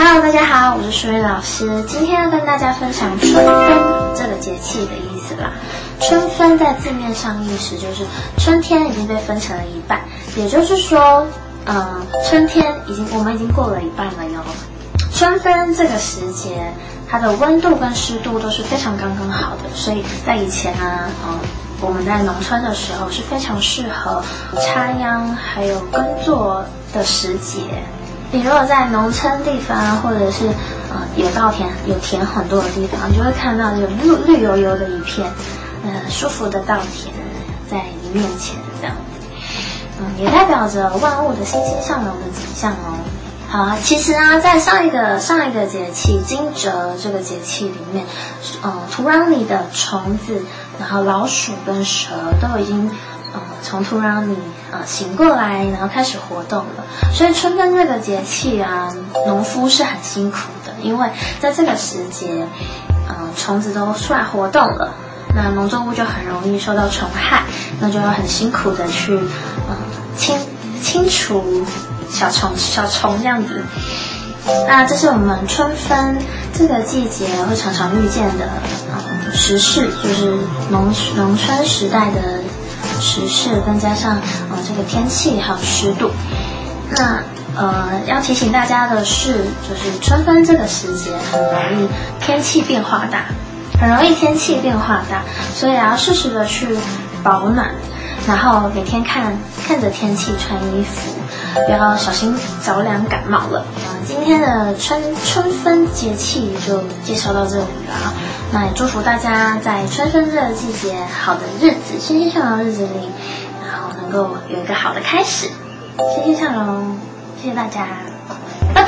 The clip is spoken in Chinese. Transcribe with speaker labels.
Speaker 1: Hello，大家好，我是淑云老师。今天要跟大家分享春分这个节气的意思啦。春分在字面上意思就是春天已经被分成了一半，也就是说，嗯，春天已经我们已经过了一半了哟。春分这个时节，它的温度跟湿度都是非常刚刚好的，所以在以前呢，嗯，我们在农村的时候是非常适合插秧还有耕作的时节。你如果在农村地方，或者是呃有稻田、有田很多的地方，你就会看到有绿绿油油的一片，呃舒服的稻田在你面前这样子，嗯，也代表着万物的欣欣向荣的景象哦。好啊，其实啊，在上一个上一个节气惊蛰这个节气里面，嗯，土壤里的虫子，然后老鼠跟蛇都已经。呃，从土壤里呃醒过来，然后开始活动了。所以春分这个节气啊，农夫是很辛苦的，因为在这个时节，呃，虫子都出来活动了，那农作物就很容易受到虫害，那就要很辛苦的去呃清清除小虫小虫这样子。那这是我们春分这个季节会常常遇见的呃时事，就是农农村时代的。时事，再加上呃这个天气还有湿度，那呃要提醒大家的是，就是春分这个时节很容易天气变化大，很容易天气变化大，所以要适时的去保暖，然后每天看看着天气穿衣服，不要小心着凉感冒了。今天的春春分节气就介绍到这里了，那也祝福大家在春分这个季节，好的日子、欣欣向荣的日子里，然后能够有一个好的开始，欣欣向荣，谢谢大家，拜拜。